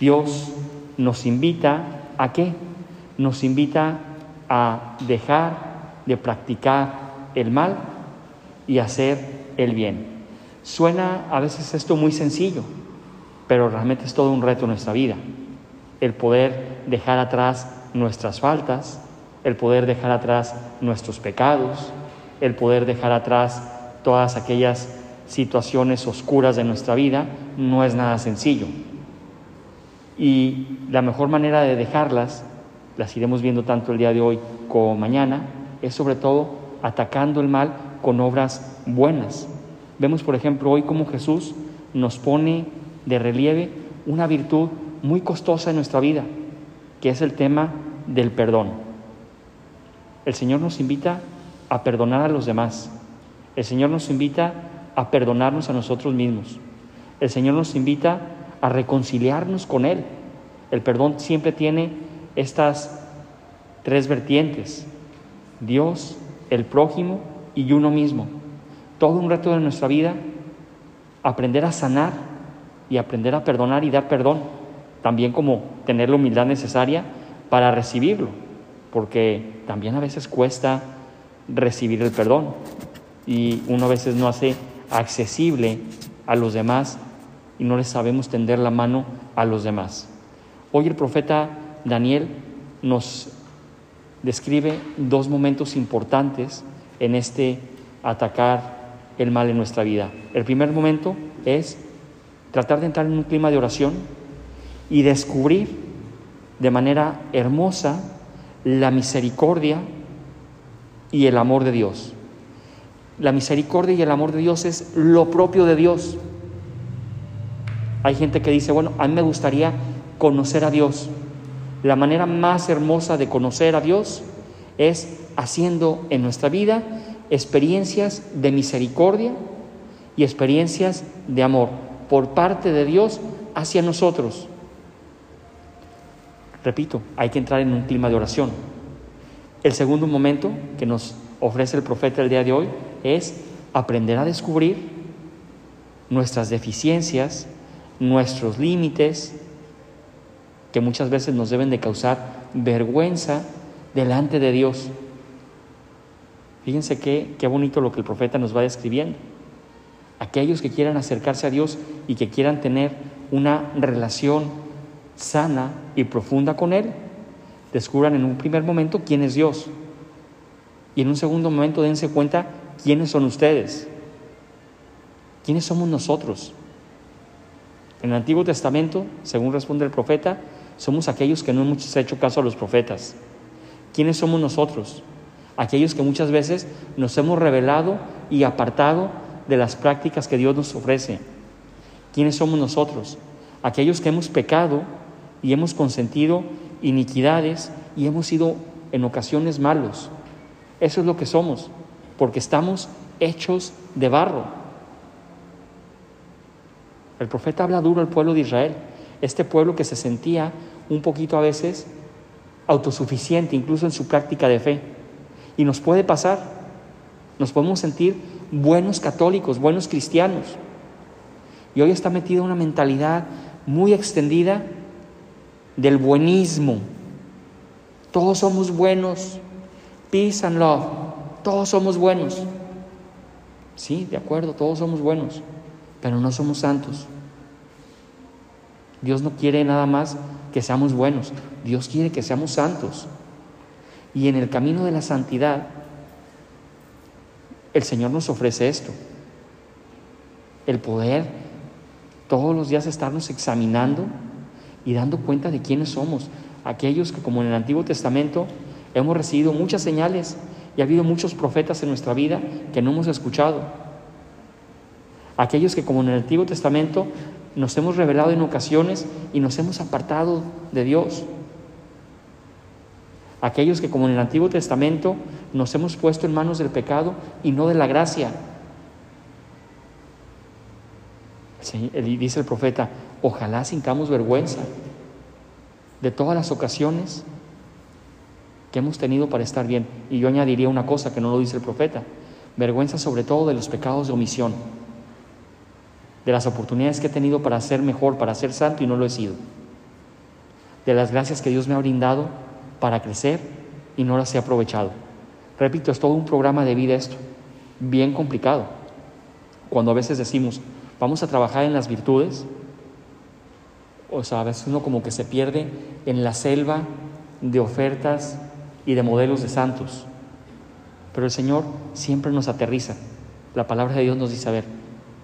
Dios nos invita a qué? Nos invita a dejar de practicar el mal y hacer el bien. Suena a veces esto muy sencillo, pero realmente es todo un reto en nuestra vida. El poder dejar atrás nuestras faltas, el poder dejar atrás nuestros pecados, el poder dejar atrás todas aquellas situaciones oscuras de nuestra vida, no es nada sencillo. Y la mejor manera de dejarlas, las iremos viendo tanto el día de hoy como mañana, es sobre todo atacando el mal con obras buenas. Vemos, por ejemplo, hoy cómo Jesús nos pone de relieve una virtud muy costosa en nuestra vida, que es el tema del perdón. El Señor nos invita a perdonar a los demás. El Señor nos invita a perdonarnos a nosotros mismos. El Señor nos invita a reconciliarnos con Él. El perdón siempre tiene estas tres vertientes. Dios, el prójimo y uno mismo. Todo un reto de nuestra vida, aprender a sanar y aprender a perdonar y dar perdón, también como tener la humildad necesaria para recibirlo, porque también a veces cuesta recibir el perdón y uno a veces no hace accesible a los demás y no les sabemos tender la mano a los demás. Hoy el profeta Daniel nos describe dos momentos importantes en este atacar el mal en nuestra vida. El primer momento es tratar de entrar en un clima de oración y descubrir de manera hermosa la misericordia y el amor de Dios. La misericordia y el amor de Dios es lo propio de Dios. Hay gente que dice, bueno, a mí me gustaría conocer a Dios. La manera más hermosa de conocer a Dios es haciendo en nuestra vida experiencias de misericordia y experiencias de amor por parte de Dios hacia nosotros. Repito, hay que entrar en un clima de oración. El segundo momento que nos ofrece el profeta el día de hoy es aprender a descubrir nuestras deficiencias, nuestros límites, que muchas veces nos deben de causar vergüenza delante de Dios. Fíjense qué, qué bonito lo que el profeta nos va describiendo. Aquellos que quieran acercarse a Dios y que quieran tener una relación sana y profunda con Él, descubran en un primer momento quién es Dios. Y en un segundo momento dense cuenta quiénes son ustedes. ¿Quiénes somos nosotros? En el Antiguo Testamento, según responde el profeta, somos aquellos que no hemos hecho caso a los profetas. ¿Quiénes somos nosotros? Aquellos que muchas veces nos hemos revelado y apartado de las prácticas que Dios nos ofrece. ¿Quiénes somos nosotros? Aquellos que hemos pecado y hemos consentido iniquidades y hemos sido en ocasiones malos. Eso es lo que somos, porque estamos hechos de barro. El profeta habla duro al pueblo de Israel este pueblo que se sentía un poquito a veces autosuficiente, incluso en su práctica de fe. Y nos puede pasar, nos podemos sentir buenos católicos, buenos cristianos. Y hoy está metida una mentalidad muy extendida del buenismo. Todos somos buenos. Peace and love. Todos somos buenos. Sí, de acuerdo, todos somos buenos, pero no somos santos. Dios no quiere nada más que seamos buenos, Dios quiere que seamos santos. Y en el camino de la santidad, el Señor nos ofrece esto, el poder todos los días estarnos examinando y dando cuenta de quiénes somos. Aquellos que como en el Antiguo Testamento hemos recibido muchas señales y ha habido muchos profetas en nuestra vida que no hemos escuchado. Aquellos que como en el Antiguo Testamento nos hemos revelado en ocasiones y nos hemos apartado de Dios. Aquellos que como en el Antiguo Testamento nos hemos puesto en manos del pecado y no de la gracia. dice el profeta, ojalá sintamos vergüenza de todas las ocasiones que hemos tenido para estar bien. Y yo añadiría una cosa que no lo dice el profeta, vergüenza sobre todo de los pecados de omisión de las oportunidades que he tenido para ser mejor, para ser santo y no lo he sido. de las gracias que Dios me ha brindado para crecer y no las he aprovechado. Repito, es todo un programa de vida esto, bien complicado. Cuando a veces decimos, vamos a trabajar en las virtudes, o sea, a veces uno como que se pierde en la selva de ofertas y de modelos de santos. Pero el Señor siempre nos aterriza. La palabra de Dios nos dice, a ver,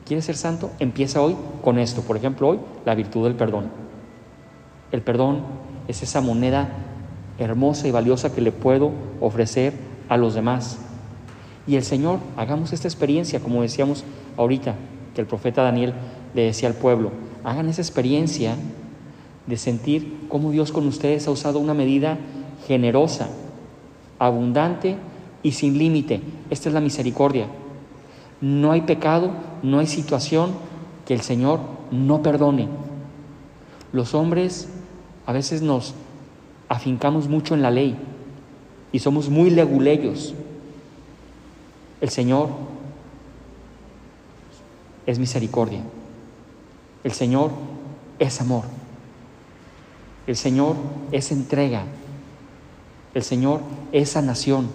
¿quieres ser santo? Empieza hoy con esto. Por ejemplo, hoy la virtud del perdón. El perdón es esa moneda hermosa y valiosa que le puedo ofrecer a los demás. Y el Señor, hagamos esta experiencia, como decíamos ahorita, que el profeta Daniel le decía al pueblo, hagan esa experiencia de sentir cómo Dios con ustedes ha usado una medida generosa, abundante y sin límite. Esta es la misericordia. No hay pecado, no hay situación que el Señor no perdone. Los hombres a veces nos afincamos mucho en la ley y somos muy leguleyos. El Señor es misericordia. El Señor es amor. El Señor es entrega. El Señor es sanación.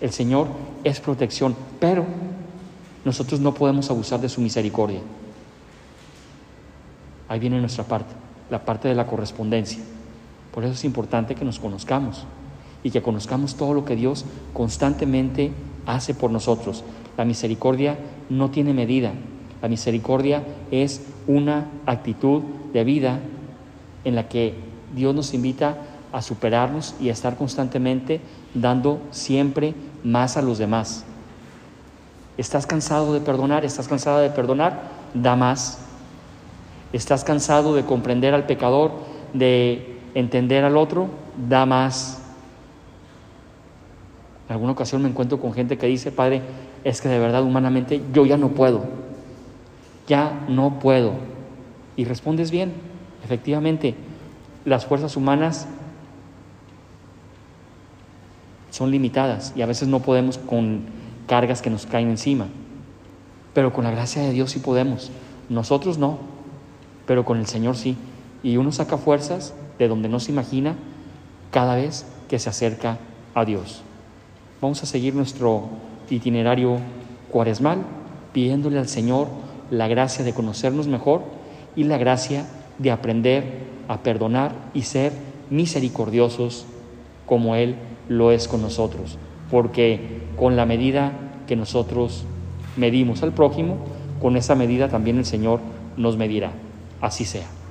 El Señor es protección. Pero nosotros no podemos abusar de su misericordia. Ahí viene nuestra parte, la parte de la correspondencia. Por eso es importante que nos conozcamos y que conozcamos todo lo que Dios constantemente hace por nosotros. La misericordia no tiene medida. La misericordia es una actitud de vida en la que Dios nos invita a superarnos y a estar constantemente dando siempre más a los demás. ¿Estás cansado de perdonar? ¿Estás cansada de perdonar? Da más. ¿Estás cansado de comprender al pecador, de entender al otro? Da más. En alguna ocasión me encuentro con gente que dice, Padre, es que de verdad humanamente yo ya no puedo. Ya no puedo. Y respondes bien, efectivamente, las fuerzas humanas son limitadas y a veces no podemos con cargas que nos caen encima. Pero con la gracia de Dios sí podemos. Nosotros no, pero con el Señor sí. Y uno saca fuerzas de donde no se imagina cada vez que se acerca a Dios. Vamos a seguir nuestro itinerario cuaresmal pidiéndole al Señor la gracia de conocernos mejor y la gracia de aprender a perdonar y ser misericordiosos como Él lo es con nosotros. Porque con la medida que nosotros medimos al prójimo, con esa medida también el Señor nos medirá. Así sea.